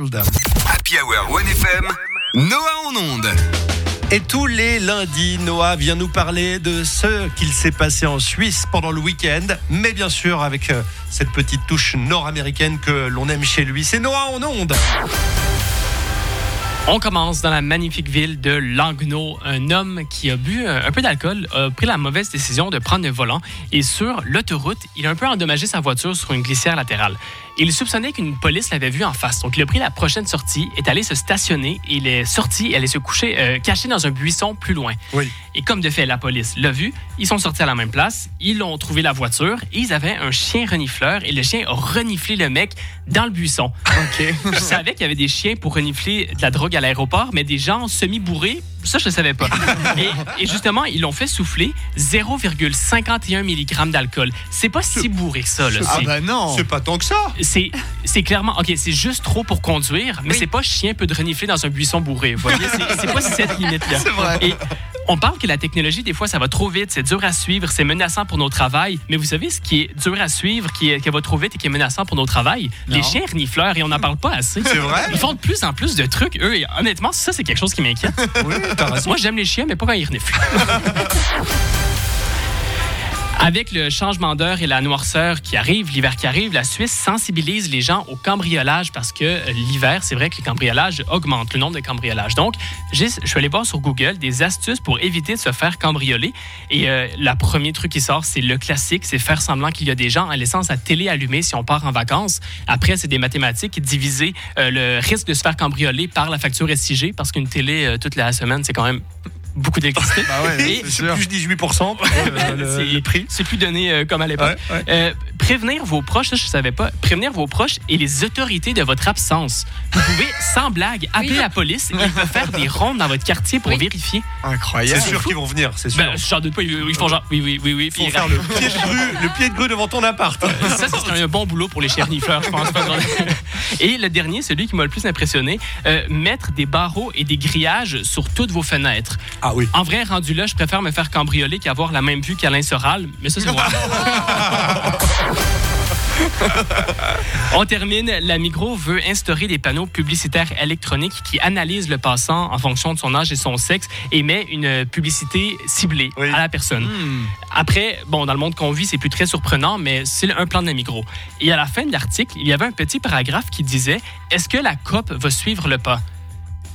Happy Hour 1FM, Noah en onde. Et tous les lundis, Noah vient nous parler de ce qu'il s'est passé en Suisse pendant le week-end, mais bien sûr avec euh, cette petite touche nord-américaine que l'on aime chez lui. C'est Noah en onde. On commence dans la magnifique ville de Langnau. Un homme qui a bu euh, un peu d'alcool a pris la mauvaise décision de prendre le volant et sur l'autoroute, il a un peu endommagé sa voiture sur une glissière latérale. Il soupçonnait qu'une police l'avait vu en face. Donc, il a pris la prochaine sortie, est allé se stationner, il est sorti, est se coucher, euh, caché dans un buisson plus loin. Oui. Et comme de fait, la police l'a vu, ils sont sortis à la même place, ils ont trouvé la voiture, et ils avaient un chien renifleur, et le chien a reniflé le mec dans le buisson. Ok. Je savais qu'il y avait des chiens pour renifler de la drogue à l'aéroport, mais des gens semi-bourrés, ça, je ne savais pas. Et, et justement, ils l'ont fait souffler 0,51 mg d'alcool. C'est pas si bourré que ça. Là. Ah bah non. C'est pas tant que ça. c'est c'est clairement ok c'est juste trop pour conduire mais c'est pas chien peut de renifler dans un buisson bourré vous voyez? C'est c'est pas cette limite là C'est vrai. et on parle que la technologie des fois ça va trop vite. C'est dur à suivre. C'est menaçant pour nos travails. Mais vous savez ce qui est dur à suivre qui, est, qui va trop vite et qui est menaçant pour nos travails? Les chiens renifleurs et on n'en parle pas assez. C'est vrai? ils font de plus en plus de trucs eux et honnêtement ça c'est quelque chose qui m'inquiète. Oui, moi, j'aime les chiens, mais pas quand ils reniflent. Avec le changement d'heure et la noirceur qui arrive, l'hiver qui arrive, la Suisse sensibilise les gens au cambriolage parce que euh, l'hiver, c'est vrai que les cambriolages augmentent, le nombre de cambriolages. Donc, je suis allé voir sur Google des astuces pour éviter de se faire cambrioler. Et euh, le premier truc qui sort, c'est le classique, c'est faire semblant qu'il y a des gens en laissant sa télé allumée si on part en vacances. Après, c'est des mathématiques, diviser euh, le risque de se faire cambrioler par la facture SIG parce qu'une télé toute la semaine, c'est quand même beaucoup d'électricité. Bah ouais, Et- plus 18% euh, le, C'est- le prix. C'est plus donné euh, comme à l'époque. Ouais, ouais. Euh, prévenir vos proches, ça je savais pas, prévenir vos proches et les autorités de votre absence. Vous pouvez, sans blague, appeler la police et ils peuvent faire des rondes dans votre quartier pour vérifier. Incroyable. C'est sûr qu'ils vont venir, c'est sûr. Ben, j'en doute pas, ils ils font genre, oui, oui, oui, oui. Ils vont puis- faire le pied de grue, le pied de grue devant ton appart. ça, ce serait un bon boulot pour les chernifleurs, je pense. Et le dernier, celui qui m'a le plus impressionné, euh, mettre des barreaux et des grillages sur toutes vos fenêtres. Ah oui. En vrai, rendu là, je préfère me faire cambrioler qu'avoir la même vue qu'Alain Soral, mais ça, c'est moi. On termine. La Migros veut instaurer des panneaux publicitaires électroniques qui analysent le passant en fonction de son âge et son sexe et met une publicité ciblée Oui. à la personne. Hmm. Après, bon, dans le monde qu'on vit, c'est plus très surprenant, mais c'est un plan de la Migros. Et à la fin de l'article, il y avait un petit paragraphe qui disait Est-ce que la COP va suivre le pas?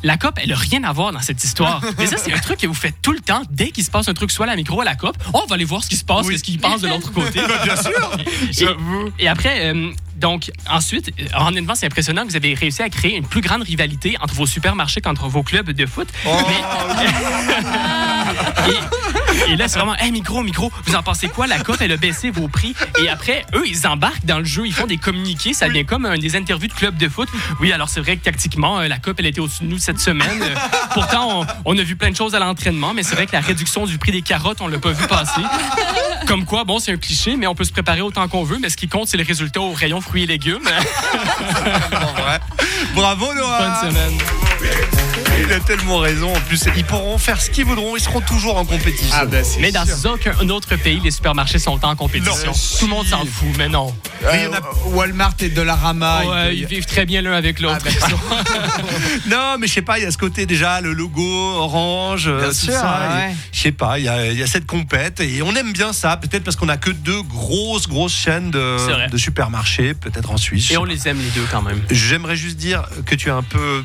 La COP, elle n'a rien à voir dans cette histoire. Mais ça, c'est un truc que vous faites tout le temps. Dès qu'il se passe un truc, soit à la micro, à la COP, oh, on va aller voir ce qui se passe, Oui. qu'est-ce qui passe de l'autre côté. Bien sûr. Et, et après, euh, donc, ensuite, euh, honnêtement, c'est impressionnant que vous avez réussi à créer une plus grande rivalité entre vos supermarchés qu'entre vos clubs de foot. Oh, Et, et là, c'est vraiment, hey, micro, micro, vous en pensez quoi? La COP, elle a baissé vos prix. Et après, eux, ils embarquent dans le jeu, ils font des communiqués, ça devient comme un des interviews de club de foot. Oui, alors c'est vrai que tactiquement, euh, la COP, elle était au-dessus de nous cette semaine. Euh, pourtant, on, on a vu plein de choses à l'entraînement, mais c'est vrai que la réduction du prix des carottes, on l'a pas vu passer. Comme quoi, bon, c'est un cliché, mais on peut se préparer autant qu'on veut, mais ce qui compte, c'est le résultat au rayon fruits et légumes. Bravo Noah. Bonne semaine. Il a tellement raison. En plus, ils pourront faire ce qu'ils voudront. Ils seront toujours en compétition. Ah ben Mais dans aucun autre pays, les supermarchés sont en compétition. Non. Tout le monde s'en fout, mais non. Mais il y en a- Euh, Walmart et Dollarama. Ils vivent très bien l'un avec l'autre. Non, mais je sais pas, il y a ce côté déjà, le logo orange, euh, Bien tout sûr, ça. ouais. Je sais pas, il y, a, il y a cette compète et on aime bien ça, peut-être parce qu'on a que deux grosses, grosses chaînes C'est vrai. de, de supermarchés, peut-être en Suisse. Et on les aime les deux quand même. J'aimerais juste dire que tu as un peu.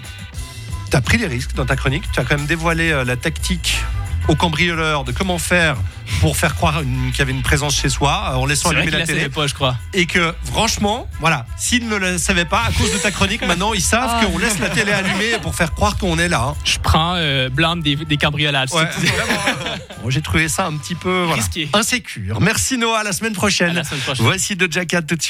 As pris des risques dans ta chronique, tu as quand même dévoilé euh, la tactique aux cambrioleurs de comment faire pour faire croire qu'il y avait une présence chez soi euh, en laissant allumer la télé. pas, je crois. Et que franchement, voilà, s'ils ne le savaient pas, à cause de ta chronique, maintenant ils savent qu'on laisse la télé allumée pour faire croire qu'on est là. hein. Je prends euh, blâme des, des. Ouais, c'est- Bon, J'ai trouvé ça un petit peu voilà, insécure. Merci Noah, à la semaine prochaine. À la semaine prochaine. Voici de Cat tout de suite.